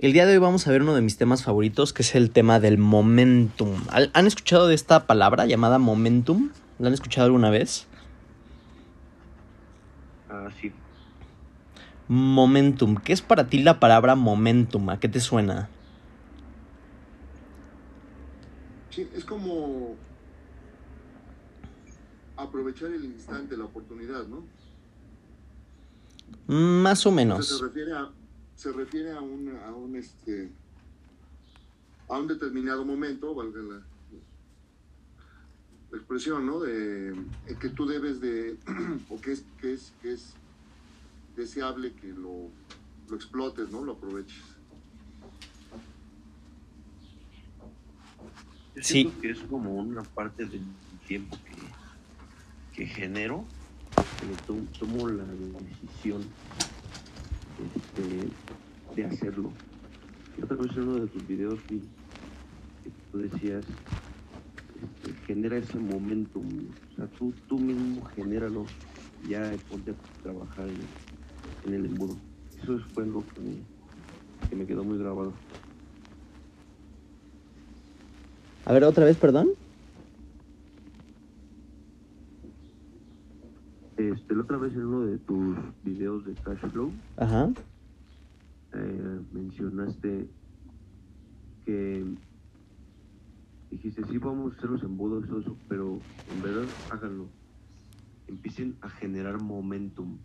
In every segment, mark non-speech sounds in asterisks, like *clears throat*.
El día de hoy vamos a ver uno de mis temas favoritos, que es el tema del momentum. ¿Han escuchado de esta palabra llamada momentum? ¿La han escuchado alguna vez? Ah, sí. Momentum. ¿Qué es para ti la palabra momentum? ¿A qué te suena? Sí, es como aprovechar el instante, la oportunidad, ¿no? Más o menos. se refiere a, se refiere a un, a un este a un determinado momento, valga la, expresión, ¿no? De que tú debes de, *clears throat* o que es, que es, que es deseable que lo, lo explotes, ¿no? Lo aproveches. Yo siento sí. que es como una parte del tiempo que, que genero, que tomo la decisión este, de hacerlo. Y otra vez en uno de tus videos vi que tú decías, este, genera ese momento, o sea, tú, tú mismo genéralo, ya ponte a trabajar en, el embudo. Eso fue algo que me, que me quedó muy grabado. A ver, otra vez, perdón. Este, la otra vez en uno de tus videos de Cash Flow, Ajá. Eh, mencionaste que dijiste, sí, vamos a hacer los embudos, eso, pero en verdad háganlo. Empiecen a generar momentum.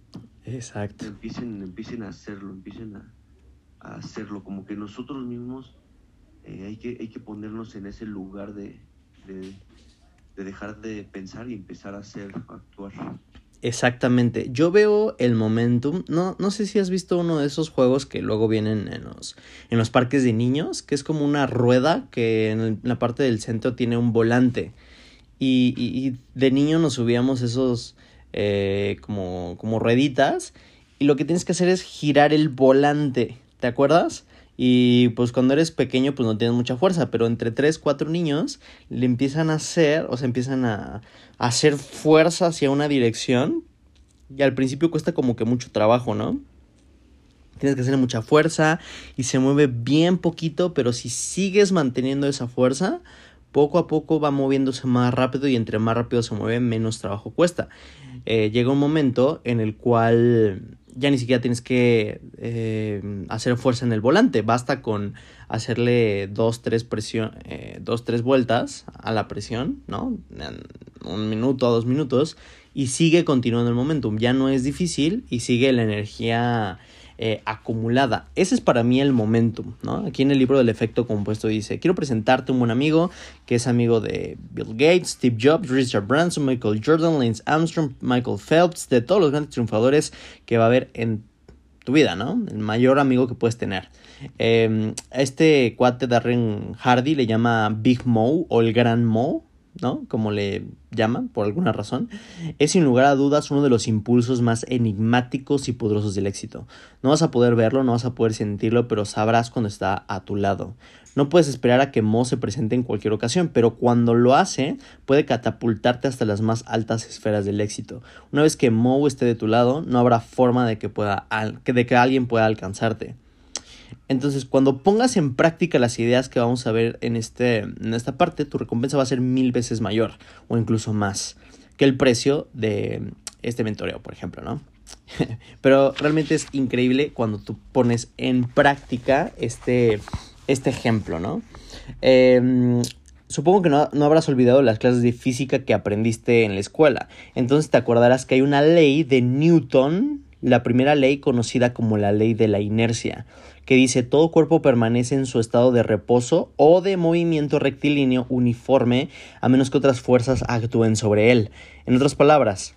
Exacto. Empiecen, empiecen a hacerlo, empiecen a, a hacerlo. Como que nosotros mismos eh, hay, que, hay que ponernos en ese lugar de, de, de dejar de pensar y empezar a hacer, a actuar. Exactamente. Yo veo el momentum. No, no sé si has visto uno de esos juegos que luego vienen en los, en los parques de niños, que es como una rueda que en, la parte del centro tiene un volante. Y, y, de niño nos subíamos esos eh, como, como rueditas. Y lo que tienes que hacer es girar el volante. ¿Te acuerdas? Y pues cuando eres pequeño pues no tienes mucha fuerza, pero entre 3, 4 niños le empiezan a hacer, o sea, empiezan a, hacer fuerza hacia una dirección. Y al principio cuesta como que mucho trabajo, ¿no? Tienes que hacer mucha fuerza y se mueve bien poquito, pero si sigues manteniendo esa fuerza, poco a poco va moviéndose más rápido y entre más rápido se mueve, menos trabajo cuesta. Eh, llega un momento en el cual ya ni siquiera tienes que eh, hacer fuerza en el volante, basta con hacerle dos, tres presión, eh, dos, tres vueltas a la presión, ¿no? Un minuto o dos minutos y sigue continuando el momentum, ya no es difícil y sigue la energía eh, acumulada. Ese es para mí el momentum, ¿no? Aquí en el libro del efecto compuesto dice, quiero presentarte un buen amigo que es amigo de Bill Gates, Steve Jobs, Richard Branson, Michael Jordan, Lance Armstrong, Michael Phelps, de todos los grandes triunfadores que va a haber en tu vida, ¿no? El mayor amigo que puedes tener. Eh, este cuate Darren Hardy le llama Big Mo o el Gran Mo, ¿no? Como le llaman, por alguna razón, es sin lugar a dudas uno de los impulsos más enigmáticos y poderosos del éxito. No vas a poder verlo, no vas a poder sentirlo, pero sabrás cuando está a tu lado. No puedes esperar a que Mo se presente en cualquier ocasión, pero cuando lo hace, puede catapultarte hasta las más altas esferas del éxito. Una vez que Mo esté de tu lado, no habrá forma de que, pueda, de que alguien pueda alcanzarte. Entonces, cuando pongas en práctica las ideas que vamos a ver en, este, en esta parte, tu recompensa va a ser mil veces mayor o incluso más que el precio de este mentoreo, por ejemplo, ¿no? *laughs* Pero realmente es increíble cuando tú pones en práctica este, este ejemplo, ¿no? Em, supongo que no, no, habrás olvidado las clases de física que aprendiste en la escuela. Entonces te acordarás que hay una ley de Newton, la primera ley conocida como la ley de la inercia, que dice todo cuerpo permanece en su estado de reposo o de movimiento rectilíneo uniforme a menos que otras fuerzas actúen sobre él. En otras palabras,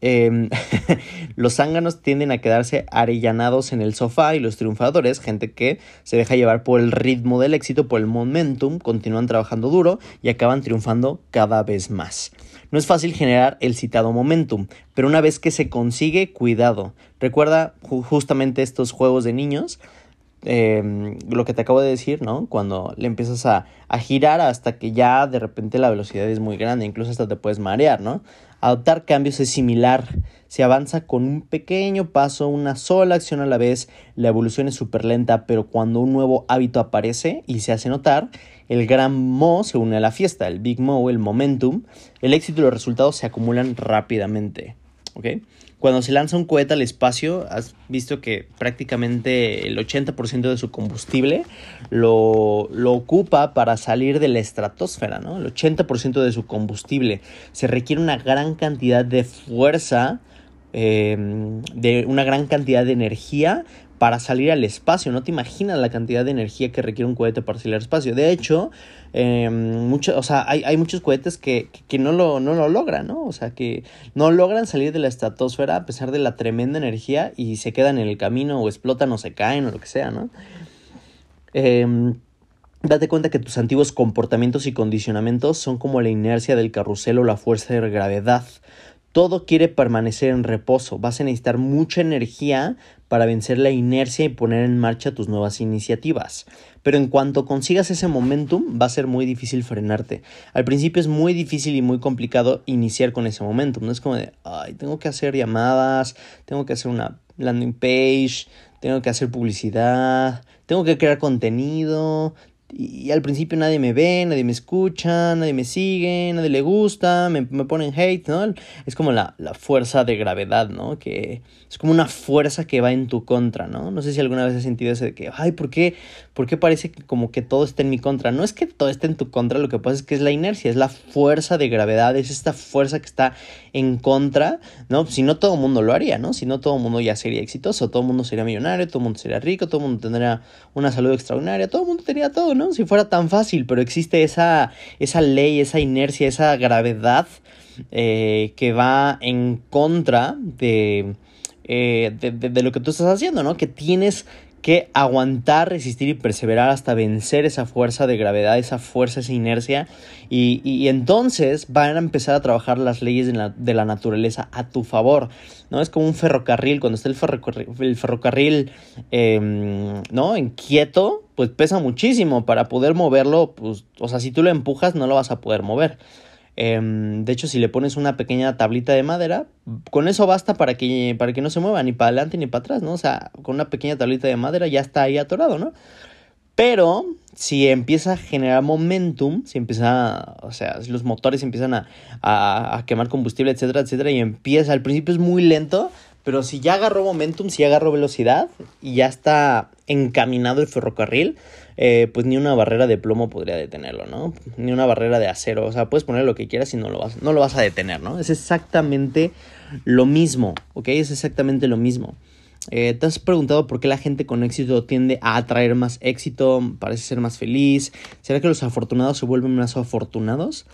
eh, *laughs* los zánganos tienden a quedarse arellanados en el sofá y los triunfadores, gente que se deja llevar por el ritmo del éxito, por el momentum, continúan trabajando duro y acaban triunfando cada vez más. No es fácil generar el citado momentum, pero una vez que se consigue, cuidado. Recuerda justamente estos juegos de niños eh, lo que te acabo de decir, ¿no? Cuando le empiezas a, a, girar hasta que ya de repente la velocidad es muy grande, incluso hasta te puedes marear, ¿no? Adoptar cambios es similar. Se avanza con un pequeño paso, una sola acción a la vez. La evolución es súper lenta, pero cuando un nuevo hábito aparece y se hace notar, el gran Mo se une a la fiesta, el Big Mo, el momentum. El éxito y los resultados se acumulan rápidamente. Cuando se lanza un cohete al espacio, has visto que prácticamente el 80% de su combustible lo, lo, ocupa para salir de la estratosfera, ¿no? El 80% de su combustible. Se requiere una gran cantidad de fuerza, eh, de una gran cantidad de energía para salir al espacio. No te imaginas la cantidad de energía que requiere un cohete para salir al espacio. De hecho, mucho, o sea, hay, hay, muchos cohetes que, que, no, lo, no lo logran, ¿no? O sea, que no logran salir de la estratosfera a pesar de la tremenda energía y se quedan en el camino o explotan o se caen o lo que sea, ¿no? Eh, Date cuenta que tus antiguos comportamientos y condicionamientos son como la inercia del carrusel o la fuerza de gravedad. Todo quiere permanecer en reposo. Vas a necesitar mucha energía para vencer la inercia y poner en marcha tus nuevas iniciativas. Pero en cuanto consigas ese momentum, va a ser muy difícil frenarte. Al principio es muy difícil y muy complicado iniciar con ese momentum. No es como de, ay, tengo que hacer llamadas, tengo que hacer una landing page, tengo que hacer publicidad, tengo que crear contenido, y al principio nadie me ve, nadie me escucha, nadie me sigue, nadie le gusta, me, me ponen hate, ¿no? Es como la, la, fuerza de gravedad, ¿no? Que es como una fuerza que va en tu contra, ¿no? No sé si alguna vez has sentido ese de que, ay, ¿por qué, ¿por qué parece como que todo está en mi contra? No es que todo esté en tu contra, lo que pasa es que es la inercia, es la fuerza de gravedad, es esta fuerza que está en contra, ¿no? Si no todo el mundo lo haría, ¿no? Si no todo el mundo ya sería exitoso, todo el mundo sería millonario, todo el mundo sería rico, todo el mundo tendría una salud extraordinaria, todo el mundo tendría todo, ¿no? Si fuera tan fácil, pero existe esa, esa ley, esa inercia, esa gravedad eh, que va en contra eh, de, de, de, lo que tú estás haciendo, ¿no? Que tienes que aguantar, resistir y perseverar hasta vencer esa fuerza de gravedad, esa fuerza, esa inercia. Y, y entonces van a empezar a trabajar las leyes de la, de la, naturaleza a tu favor. ¿no? Es como un ferrocarril, cuando está el ferrocarril, el ferrocarril ¿no? inquieto, pues pesa muchísimo. Para poder moverlo, pues, o sea, si tú lo empujas, no lo vas a poder mover. De hecho, si le pones una pequeña tablita de madera, con eso basta para que, para que no se mueva ni para adelante ni para atrás, ¿no? O sea, con una pequeña tablita de madera ya está ahí atorado, ¿no? Pero si empieza a generar momentum, si empieza, o sea, si los motores empiezan a, a, a quemar combustible, etcétera, etcétera, y empieza, al principio es muy lento, pero si ya agarró momentum, si ya agarró velocidad y ya está encaminado el ferrocarril, eh, pues ni una barrera de plomo podría detenerlo, ¿no? Ni una barrera de acero. O sea, puedes poner lo que quieras y no lo vas, no lo vas a detener, ¿no? Es exactamente lo mismo, ¿ok? Es exactamente lo mismo. Eh, ¿Te has preguntado por qué la gente con éxito tiende a atraer más éxito, parece ser más feliz? ¿Será que los afortunados se vuelven más afortunados?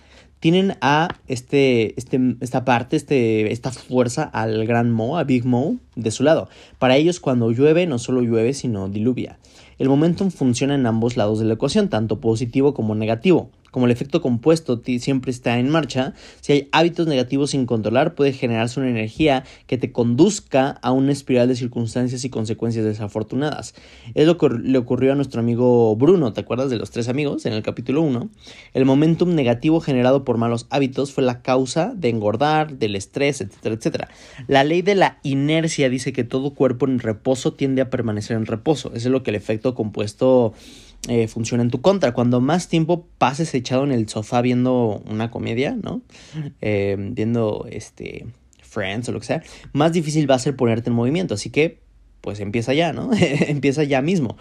Tienen a este, este, esta parte, este, esta fuerza al gran Mo, a Big Mo, de su lado. Para ellos cuando llueve no solo llueve, sino diluvia. El momentum funciona en ambos lados de la ecuación, tanto positivo como negativo. Como el efecto compuesto siempre está en marcha, si hay hábitos negativos sin controlar, puede generarse una energía que te conduzca a una espiral de circunstancias y consecuencias desafortunadas. Es lo que le ocurrió a nuestro amigo Bruno, ¿te acuerdas de los tres amigos en el capítulo 1? El momentum negativo generado por malos hábitos fue la causa de engordar, del estrés, etcétera, etcétera. La ley de la inercia dice que todo cuerpo en reposo tiende a permanecer en reposo. Eso es lo que el efecto compuesto eh, funciona en tu contra. Cuando más tiempo pases echado en el sofá viendo una comedia, ¿no? Eh, viendo este Friends o lo que sea, más difícil va a ser ponerte en movimiento. Así que, pues empieza ya, ¿no? *laughs* empieza ya mismo.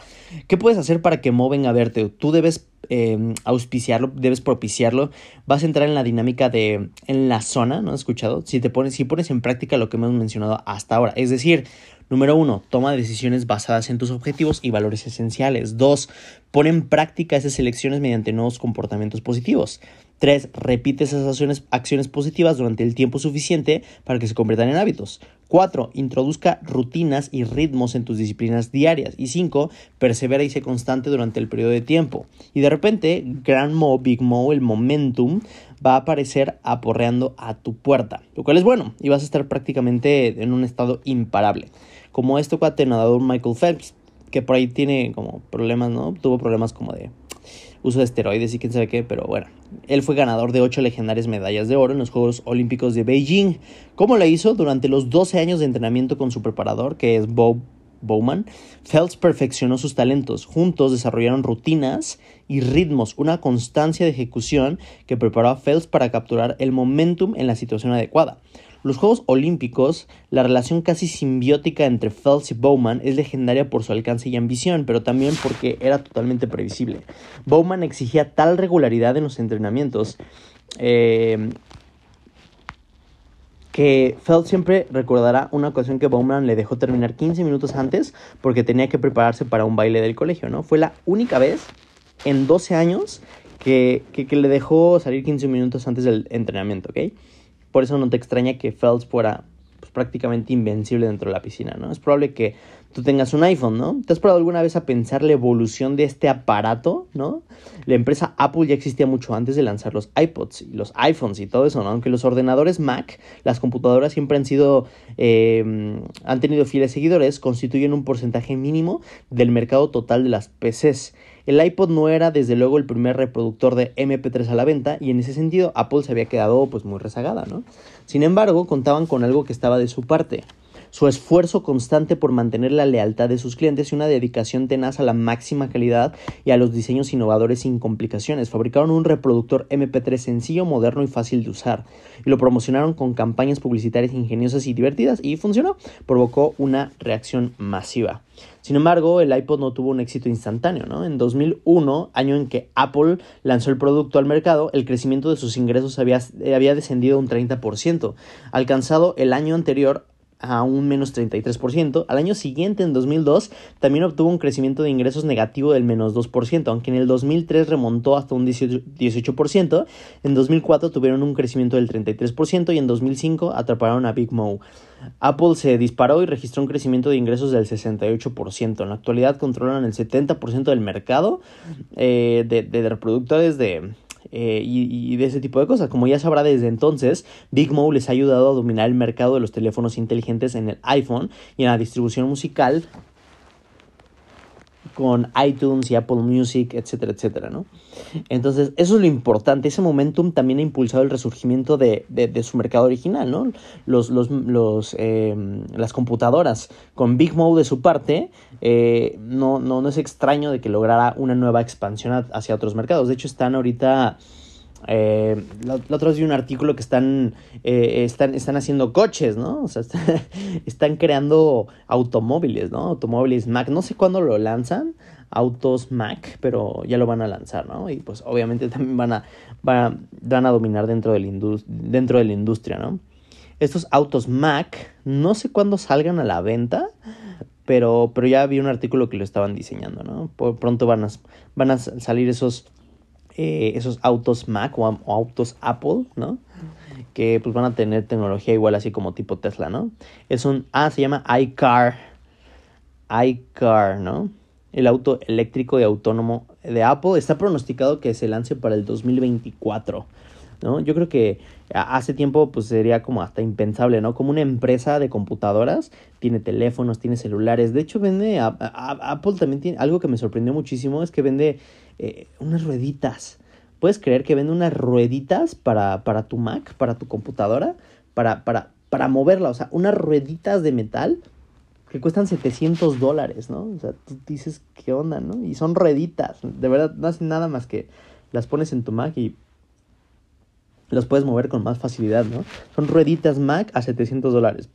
¿Qué puedes hacer para que moven a verte? Tú debes eh, auspiciarlo, debes propiciarlo. Vas a entrar en la dinámica de en la zona, ¿no? ¿Has escuchado? Si te pones, si pones en práctica lo que hemos mencionado hasta ahora. Es decir, Número uno, toma decisiones basadas en tus objetivos y valores esenciales. Dos, pon en práctica esas elecciones mediante nuevos comportamientos positivos. 3. Repite esas acciones, acciones, positivas durante el tiempo suficiente para que se conviertan en hábitos. 4. Introduzca rutinas y ritmos en tus disciplinas diarias. Y 5. Persevera y sé constante durante el periodo de tiempo. Y de repente, Grand Mo, Big Mo, el momentum, va a aparecer aporreando a tu puerta. Lo cual es bueno y vas a estar prácticamente en un estado imparable. Como este cuate nadador Michael Phelps que por ahí tiene como problemas, ¿no? Tuvo problemas como de uso de esteroides y quién sabe qué, pero bueno. Él fue ganador de ocho legendarias medallas de oro en los Juegos Olímpicos de Beijing. ¿Cómo lo hizo? Durante los 12 años de entrenamiento con su preparador, que es Bob Bowman, Phelps perfeccionó sus talentos. Juntos desarrollaron rutinas y ritmos, una constancia de ejecución que preparó a Phelps para capturar el momentum en la situación adecuada. Los Juegos Olímpicos, la relación casi simbiótica entre Phelps y Bowman es legendaria por su alcance y ambición, pero también porque era totalmente previsible. Bowman exigía tal regularidad en los entrenamientos eh, que Phelps siempre recordará una ocasión que Bowman le dejó terminar 15 minutos antes porque tenía que prepararse para un baile del colegio, ¿no? Fue la única vez en 12 años que, que, le dejó salir 15 minutos antes del entrenamiento, ¿ok? Por eso no te extraña que Phelps fuera pues, prácticamente invencible dentro de la piscina, ¿no? Es probable que tú tengas un iPhone, ¿no? ¿Te has parado alguna vez a pensar la evolución de este aparato, ¿no? La empresa Apple ya existía mucho antes de lanzar los iPods y los iPhones y todo eso, ¿no? Aunque los ordenadores Mac, las computadoras siempre han sido, eh, han tenido fieles seguidores, constituyen un porcentaje mínimo del mercado total de las PCs. El iPod no era desde luego el primer reproductor de MP3 a la venta y en ese sentido Apple se había quedado pues muy rezagada, ¿no? Sin embargo, contaban con algo que estaba de su parte su esfuerzo constante por mantener la lealtad de sus clientes y una dedicación tenaz a la máxima calidad y a los diseños innovadores sin complicaciones. Fabricaron un reproductor MP3 sencillo, moderno y fácil de usar y lo promocionaron con campañas publicitarias ingeniosas y divertidas y funcionó. Provocó una reacción masiva. Sin embargo, el iPod no tuvo un éxito instantáneo, ¿no? En 2001, año en que Apple lanzó el producto al mercado, el crecimiento de sus ingresos había, había descendido un 30%, alcanzado el año anterior a un menos 33%. Al año siguiente, en 2002, también obtuvo un crecimiento de ingresos negativo del menos 2%, aunque en el 2003 remontó hasta un 18%. En 2004 tuvieron un crecimiento del 33% y en 2005 atraparon a Big Mo. Apple se disparó y registró un crecimiento de ingresos del 68%. En la actualidad controlan el 70% del mercado eh, de, de reproductores de, eh, y, de ese tipo de cosas. Como ya sabrá desde entonces, Big Mo les ha ayudado a dominar el mercado de los teléfonos inteligentes en el iPhone y en la distribución musical con iTunes y Apple Music, etcétera, etcétera, ¿no? Entonces, eso es lo importante. Ese momentum también ha impulsado el resurgimiento de, su mercado original, ¿no? Los, los, los em, las computadoras con Big Mo de su parte, eh, no, no, no es extraño de que lograra una nueva expansión hacia otros mercados. De hecho, están ahorita eh, la, otra vez vi un artículo que están, eh, están, están haciendo coches, ¿no? O sea, *laughs* están, creando automóviles, ¿no? Automóviles Mac. No sé cuándo lo lanzan, autos Mac, pero ya lo van a lanzar, ¿no? Y pues obviamente también van a, van, van a dominar dentro, del dentro de la industria, ¿no? Estos autos Mac, no sé cuándo salgan a la venta, pero, pero ya vi un artículo que lo estaban diseñando, ¿no? Por pronto van a, van a salir esos eh, esos autos Mac o, autos Apple, ¿no? Que pues van a tener tecnología igual así como tipo Tesla, ¿no? Es un, ah, se llama iCar, iCar, ¿no? El auto eléctrico y autónomo de Apple está pronosticado que se lance para el 2024. ¿No? Yo creo que hace tiempo pues sería como hasta impensable, ¿no? Como una empresa de computadoras tiene teléfonos, tiene celulares. De hecho, vende Apple también tiene algo que me sorprendió muchísimo es que vende eh, unas rueditas. ¿Puedes creer que vende unas rueditas para, para tu Mac, para tu computadora, para, para, para moverla? O sea, unas rueditas de metal que cuestan 700 dólares, ¿no? O sea, tú dices, ¿qué onda, no? Y son rueditas, de verdad, no hacen nada más que las pones en tu Mac y las puedes mover con más facilidad, ¿no? Son rueditas Mac a 700 dólares.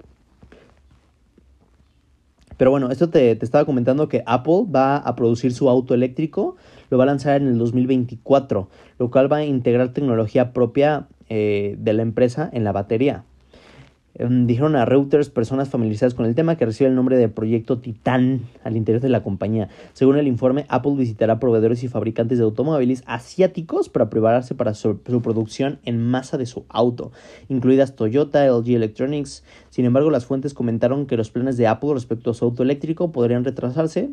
Pero bueno, esto te, te, estaba comentando que Apple va a producir su auto eléctrico lo va a lanzar en el 2024, lo cual va a integrar tecnología propia eh, de la empresa en la batería. Em, dijeron a Reuters personas familiarizadas con el tema que recibe el nombre de Proyecto Titán al interior de la compañía. Según el informe, Apple visitará proveedores y fabricantes de automóviles asiáticos para prepararse para su, producción en masa de su auto, incluidas Toyota, LG Electronics. Sin embargo, las fuentes comentaron que los planes de Apple respecto a su auto eléctrico podrían retrasarse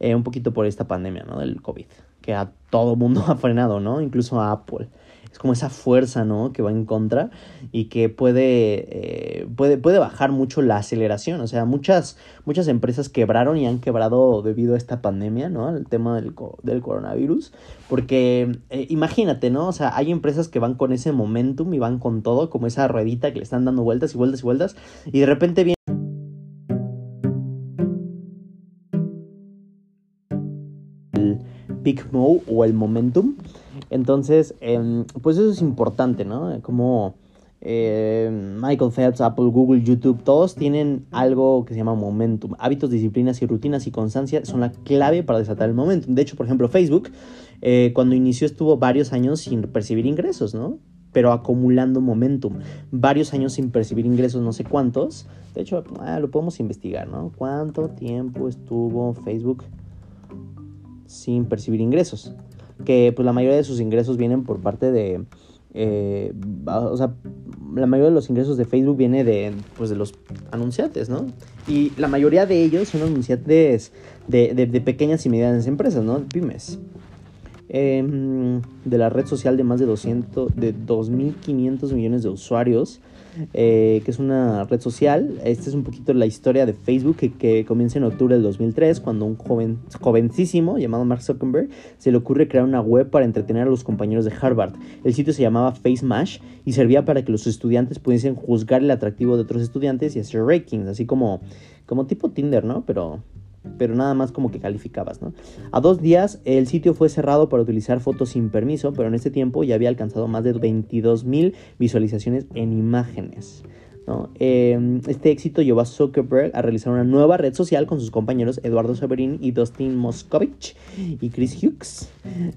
eh, un poquito por esta pandemia ¿no? del COVID, que a todo mundo *laughs* ha frenado, ¿no? incluso a Apple. Es como esa fuerza, ¿no? Que va en contra y que puede, eh, puede, puede bajar mucho la aceleración. O sea, muchas, muchas empresas quebraron y han quebrado debido a esta pandemia, ¿no? El tema del, del coronavirus. Porque eh, imagínate, ¿no? O sea, hay empresas que van con ese momentum y van con todo, como esa ruedita que le están dando vueltas y vueltas y vueltas. Y de repente viene Big Mo o el momentum. Entonces, em, pues eso es importante, ¿no? Como em, Michael Phelps, Apple, Google, YouTube, todos tienen algo que se llama momentum. Hábitos, disciplinas y rutinas y constancia son la clave para desatar el momentum. De hecho, por ejemplo, Facebook, eh, cuando inició estuvo varios años sin percibir ingresos, ¿no? pero acumulando momentum. Varios años sin percibir ingresos, no sé cuántos. De hecho, ah, lo podemos investigar, ¿no? ¿Cuánto tiempo estuvo Facebook sin percibir ingresos. Que pues la mayoría de sus ingresos vienen por parte de... Eh, o sea, la mayoría de los ingresos de Facebook viene de, pues, de los anunciantes, ¿no? Y la mayoría de ellos son anunciantes de, de, pequeñas y medianas empresas, ¿no? Pymes. Em, de la red social de más de 200, de 2.500 millones de usuarios eh, que es una red social. Esta es un poquito la historia de Facebook que, comienza en octubre del 2003, cuando un joven, jovencísimo llamado Mark Zuckerberg se le ocurre crear una web para entretener a los compañeros de Harvard. El sitio se llamaba FaceMash y servía para que los estudiantes pudiesen juzgar el atractivo de otros estudiantes y hacer rankings, así como, como tipo Tinder, ¿no? Pero pero nada más como que calificabas, ¿no? A dos días el sitio fue cerrado para utilizar fotos sin permiso, pero en este tiempo ya había alcanzado más de 22 mil visualizaciones en imágenes. Em, este éxito llevó a Zuckerberg a realizar una nueva red social con sus compañeros Eduardo Severin y Dustin Moskovich y Chris Hughes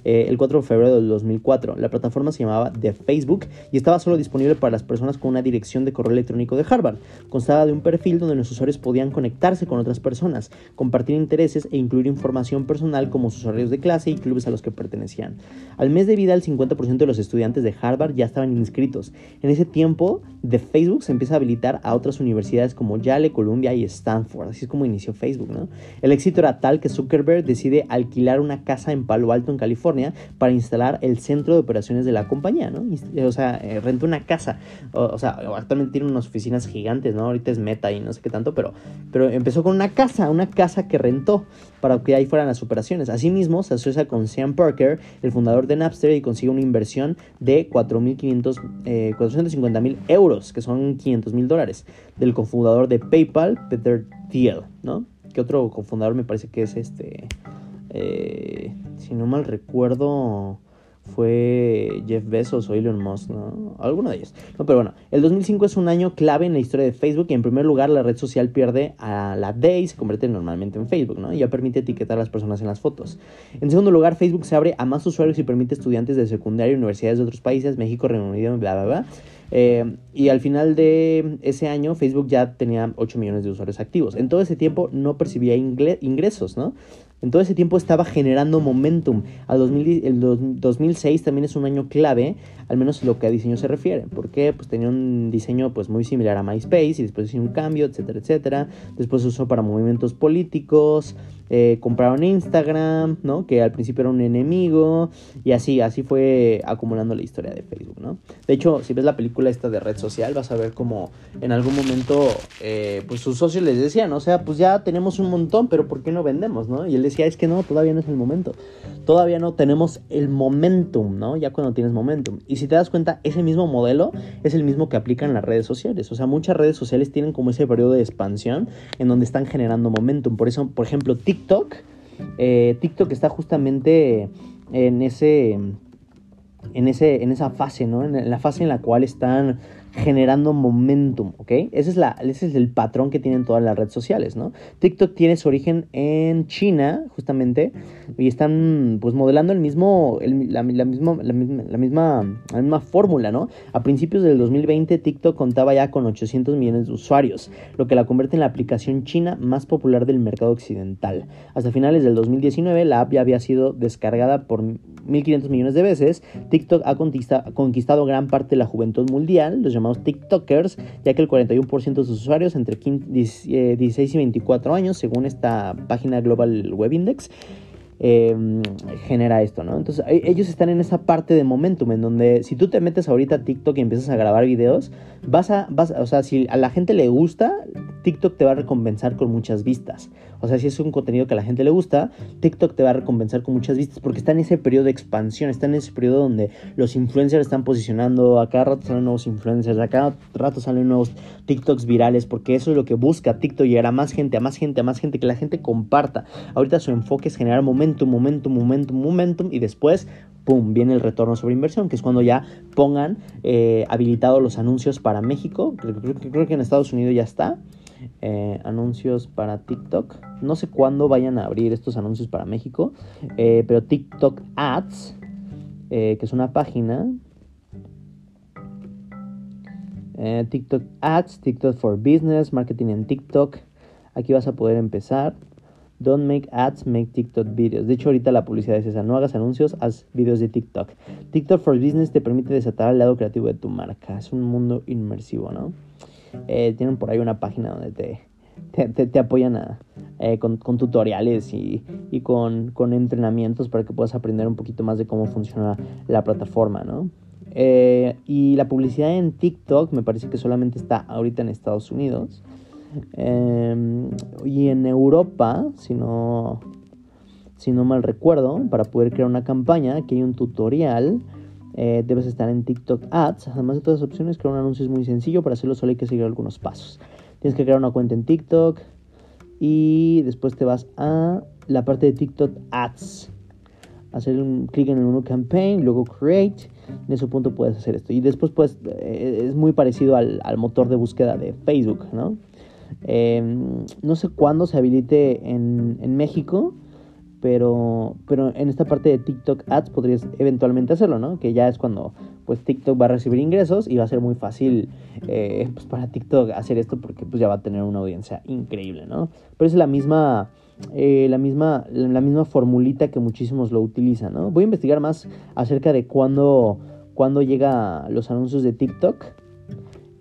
eh, el 4 de febrero del 2004. La plataforma se llamaba The Facebook y estaba solo disponible para las personas con una dirección de correo electrónico de Harvard. Constaba de un perfil donde los usuarios podían conectarse con otras personas, compartir intereses e incluir información personal como sus horarios de clase y clubes a los que pertenecían. Al mes de vida, el 50% de los estudiantes de Harvard ya estaban inscritos. En ese tiempo, The Facebook se empieza a habilitar a otras universidades como Yale, Columbia y Stanford. Así es como inició Facebook, ¿no? El éxito era tal que Zuckerberg decide alquilar una casa en Palo Alto, en California, para instalar el centro de operaciones de la compañía, ¿no? O sea, eh, rentó una casa. O, sea, actualmente tiene unas oficinas gigantes, ¿no? Ahorita es Meta y no sé qué tanto, pero, pero empezó con una casa, una casa que rentó para que ahí fueran las operaciones. Asimismo, se asocia con Sam Parker, el fundador de Napster, y consigue una inversión de 4.500, eh, 450 mil euros, que son 500 mil dólares, del cofundador de PayPal, Peter Thiel, ¿no? Que otro cofundador me parece que es este, eh, si no mal recuerdo, fue Jeff Bezos o Elon Musk, ¿no? Alguno de ellos. No, pero bueno, el 2005 es un año clave en la historia de Facebook y en primer lugar la red social pierde a la D y se convierte normalmente en Facebook, ¿no? Y ya permite etiquetar a las personas en las fotos. En segundo lugar, Facebook se abre a más usuarios y permite estudiantes de secundaria universidades de otros países, México, Reino Unido, bla, bla, bla. Eh, y al final de ese año, Facebook ya tenía 8 millones de usuarios activos. En todo ese tiempo no percibía ingresos, ¿no? En todo ese tiempo estaba generando momentum. Al 2000, el 2006 también es un año clave, al menos lo que a diseño se refiere. porque Pues tenía un diseño pues muy similar a MySpace y después hizo un cambio, etcétera, etcétera. Después se usó para movimientos políticos, eh, compraron Instagram, ¿no? Que al principio era un enemigo y así, así fue acumulando la historia de Facebook, ¿no? De hecho, si ves la película esta de red social, vas a ver como en algún momento, eh, pues sus socios les decían, o sea, pues ya tenemos un montón, pero ¿por qué no vendemos, no? Y él decía, es que no, todavía no es el momento, todavía no tenemos el momentum, ¿no? Ya cuando tienes momentum. Y si te das cuenta, ese mismo modelo es el mismo que aplican las redes sociales, o sea, muchas redes sociales tienen como ese periodo de expansión en donde están generando momentum. Por eso, por ejemplo, TikTok TikTok. Eh, TikTok está justamente en ese, en ese, en esa fase, ¿no? En la fase en la cual están generando momentum, ¿ok? Ese es, la, ese es el patrón que tienen todas las redes sociales, ¿no? TikTok tiene su origen en China, justamente, y están pues modelando el mismo, la, misma, la, misma, la, misma, la misma fórmula, ¿no? A principios del 2020 TikTok contaba ya con 800 millones de usuarios, lo que la convierte en la aplicación china más popular del mercado occidental. Hasta finales del 2019 la app ya había sido descargada por 1.500 millones de veces. TikTok ha conquistado, gran parte de la juventud mundial, los llamados TikTokers, ya que el 41% de sus usuarios entre 16 eh, y 24 años, según esta página Global Web Index, em, genera esto, ¿no? Entonces e, ellos están en esa parte de momentum, en donde si tú te metes ahorita a TikTok y empiezas a grabar videos, vas a, vas, o sea, si a la gente le gusta, TikTok te va a recompensar con muchas vistas. O sea, si es un contenido que a la gente le gusta, TikTok te va a recompensar con muchas vistas porque está en ese periodo de expansión, está en ese periodo donde los influencers están posicionando, a cada rato salen nuevos influencers, a cada rato salen nuevos TikToks virales, porque eso es lo que busca TikTok, llegar a más gente, a más gente, a más gente, que la gente comparta. Ahorita su enfoque es generar momentum, momentum, momentum, momentum y después ¡pum!, viene el retorno sobre inversión, que es cuando ya pongan eh, habilitados los anuncios para México. creo, que en Estados Unidos ya está. Eh, anuncios para TikTok. No sé cuándo vayan a abrir estos anuncios para México, eh, pero TikTok Ads, que es una página. TikTok Ads, TikTok for Business, Marketing en TikTok. Aquí vas a poder empezar. Don't make ads, make TikTok videos. De hecho, ahorita la publicidad es esa. No hagas anuncios, haz videos de TikTok. TikTok for Business te permite desatar el lado creativo de tu marca. Es un mundo inmersivo, ¿no? Eh, tienen por ahí una página donde te, te, apoyan eh, con, tutoriales y, con, entrenamientos para que puedas aprender un poquito más de cómo funciona la plataforma, ¿no? Eh, y la publicidad en TikTok me parece que solamente está ahorita en Estados Unidos. Em, y en Europa, si no, si no mal recuerdo, para poder crear una campaña, aquí hay un tutorial eh, debes estar en TikTok Ads. Además de todas las opciones, crear un anuncio es muy sencillo. Para hacerlo solo hay que seguir algunos pasos. Tienes que crear una cuenta en TikTok y después te vas a la parte de TikTok Ads. Hacer un clic en el menú Campaign, luego Create. En ese punto puedes hacer esto. Y después pues es muy parecido al, motor de búsqueda de Facebook, ¿no? Em, no sé cuándo se habilite en, en México pero, pero en esta parte de TikTok Ads podrías eventualmente hacerlo, ¿no? Que ya es cuando pues TikTok va a recibir ingresos y va a ser muy fácil eh, pues, para TikTok hacer esto porque pues ya va a tener una audiencia increíble, ¿no? Pero es la misma, eh, la misma, la misma formulita que muchísimos lo utilizan, ¿no? Voy a investigar más acerca de cuándo, cuándo llega los anuncios de TikTok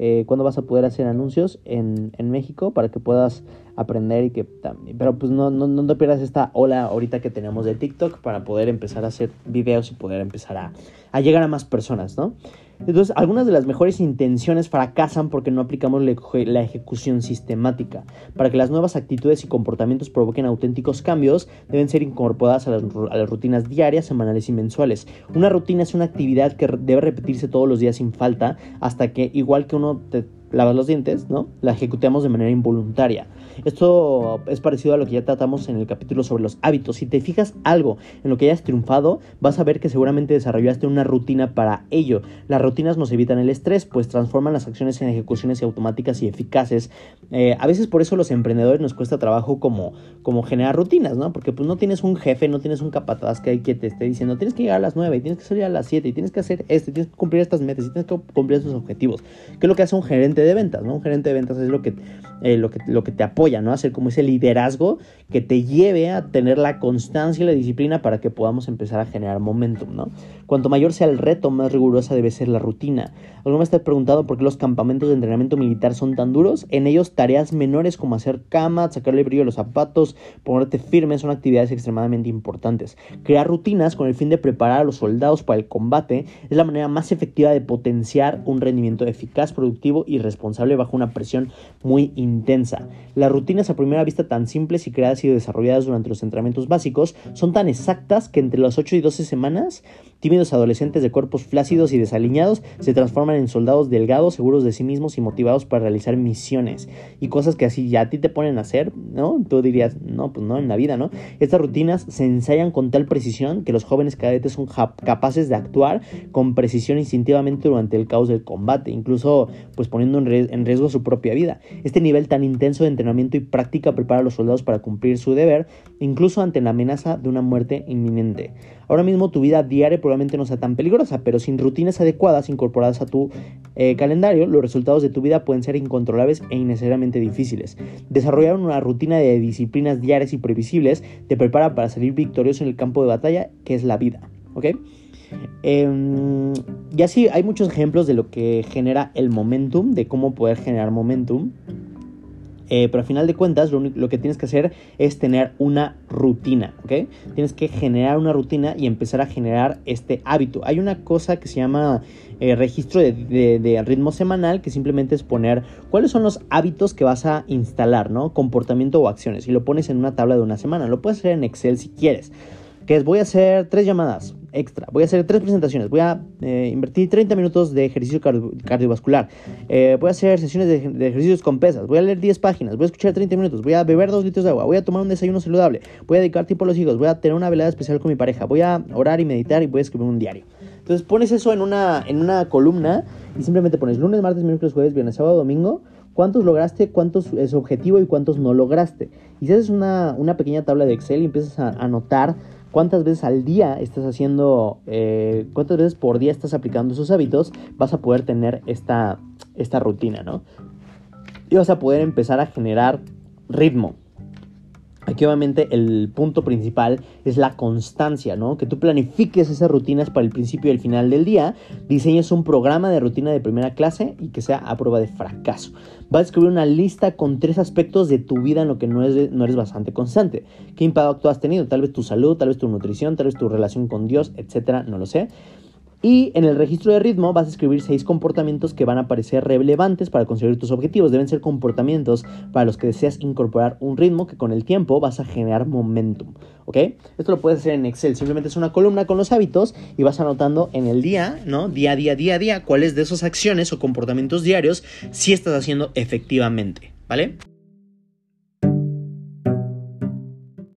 eh, cuándo vas a poder hacer anuncios en, México para que puedas aprender y que también, pero pues no, no, no te pierdas esta ola ahorita que tenemos de TikTok para poder empezar a hacer videos y poder empezar a, a llegar a más personas, ¿no? Entonces, algunas de las mejores intenciones fracasan porque no aplicamos la ejecución sistemática. Para que las nuevas actitudes y comportamientos provoquen auténticos cambios, deben ser incorporadas a las, rutinas diarias, semanales y mensuales. Una rutina es una actividad que debe repetirse todos los días sin falta hasta que, igual que uno te lavas los dientes, ¿no? La ejecutemos de manera involuntaria. Esto es parecido a lo que ya tratamos en el capítulo sobre los hábitos. Si te fijas algo en lo que hayas triunfado, vas a ver que seguramente desarrollaste una rutina para ello. Las rutinas nos evitan el estrés, pues transforman las acciones en ejecuciones automáticas y eficaces. Eh, a veces por eso los emprendedores nos cuesta trabajo como, como generar rutinas, ¿no? Porque pues no tienes un jefe, no tienes un capataz que, que te esté diciendo, tienes que llegar a las 9 y tienes que salir a las 7 y tienes que hacer esto y tienes que cumplir estas metas y tienes que cumplir estos objetivos. ¿Qué es lo que hace un gerente de ventas, ¿no? Un gerente de ventas es lo que, eh, lo que, lo que te apoya ¿no? Hacer como ese liderazgo que te lleve a tener la constancia y la disciplina para que podamos empezar a generar momentum, ¿no? Cuanto mayor sea el reto, más rigurosa debe ser la rutina. ¿Alguna vez te has preguntado por qué los campamentos de entrenamiento militar son tan duros? En ellos tareas menores como hacer cama, sacarle brillo a los zapatos, ponerte firme son actividades extremadamente importantes. Crear rutinas con el fin de preparar a los soldados para el combate es la manera más efectiva de potenciar un rendimiento eficaz, productivo y responsable bajo una presión muy intensa. La rutinas a primera vista tan simples y creadas y desarrolladas durante los entrenamientos básicos son tan exactas que entre las 8 y 12 semanas, tímidos adolescentes de cuerpos flácidos y desaliñados se transforman en soldados delgados, seguros de sí mismos y motivados para realizar misiones y cosas que así ya a ti te ponen a hacer, ¿no? Tú dirías, no, pues no, en la vida, ¿no? Estas rutinas se ensayan con tal precisión que los jóvenes cadetes son capaces de actuar con precisión instintivamente durante el caos del combate, incluso pues poniendo en riesgo su propia vida. Este nivel tan intenso de entrenamiento y práctica prepara a los soldados para cumplir su deber, incluso ante la amenaza de una muerte inminente. Ahora mismo tu vida diaria probablemente no sea tan peligrosa, pero sin rutinas adecuadas incorporadas a tu eh, calendario, los resultados de tu vida pueden ser incontrolables e innecesariamente difíciles. Desarrollar una rutina de disciplinas diarias y previsibles te prepara para salir victorioso en el campo de batalla, que es la vida. ¿Ok? Em, y así hay muchos ejemplos de lo que genera el momentum, de cómo poder generar momentum. Eh, pero a final de cuentas, lo, único- que tienes que hacer es tener una rutina, ¿ok? Tienes que generar una rutina y empezar a generar este hábito. Hay una cosa que se llama eh, registro de, de- de ritmo semanal, que simplemente es poner cuáles son los hábitos que vas a instalar, ¿no? Comportamiento o acciones. Y lo pones en una tabla de una semana. Lo puedes hacer en Excel si quieres. Que es, voy a hacer tres llamadas extra, voy a hacer tres presentaciones, voy a eh, invertir 30 minutos de ejercicio cardio- cardiovascular, eh, voy a hacer sesiones de, de ejercicios con pesas, voy a leer 10 páginas, voy a escuchar 30 minutos, voy a beber 2 litros de agua, voy a tomar un desayuno saludable, voy a dedicar tiempo a los hijos, voy a tener una velada especial con mi pareja, voy a orar y meditar y voy a escribir un diario. Entonces pones eso en una, en una columna y simplemente pones lunes, martes, miércoles, jueves, viernes, sábado, domingo. ¿Cuántos lograste? ¿Cuántos es objetivo y cuántos no lograste? Y si haces una, una pequeña tabla de Excel y empiezas a anotar cuántas veces al día estás haciendo, eh, cuántas veces por día estás aplicando esos hábitos, vas a poder tener esta, esta rutina, ¿no? Y vas a poder empezar a generar ritmo. Aquí obviamente el punto principal es la constancia, ¿no? Que tú planifiques esas rutinas para el principio y el final del día, diseñes un programa de rutina de primera clase y que sea a prueba de fracaso. Vas a escribir una lista con tres aspectos de tu vida en lo que no eres, no eres bastante constante. ¿Qué impacto has tenido? Tal vez tu salud, tal vez tu nutrición, tal vez tu relación con Dios, etcétera, no lo sé. Y en el registro de ritmo vas a escribir seis comportamientos que van a parecer relevantes para conseguir tus objetivos. Deben ser comportamientos para los que deseas incorporar un ritmo que con el tiempo vas a generar momentum. ¿Ok? Esto lo puedes hacer en Excel. Simplemente es una columna con los hábitos y vas anotando en el día, ¿no? Día a día, día a día, cuáles de esas acciones o comportamientos diarios sí estás haciendo efectivamente. ¿Vale?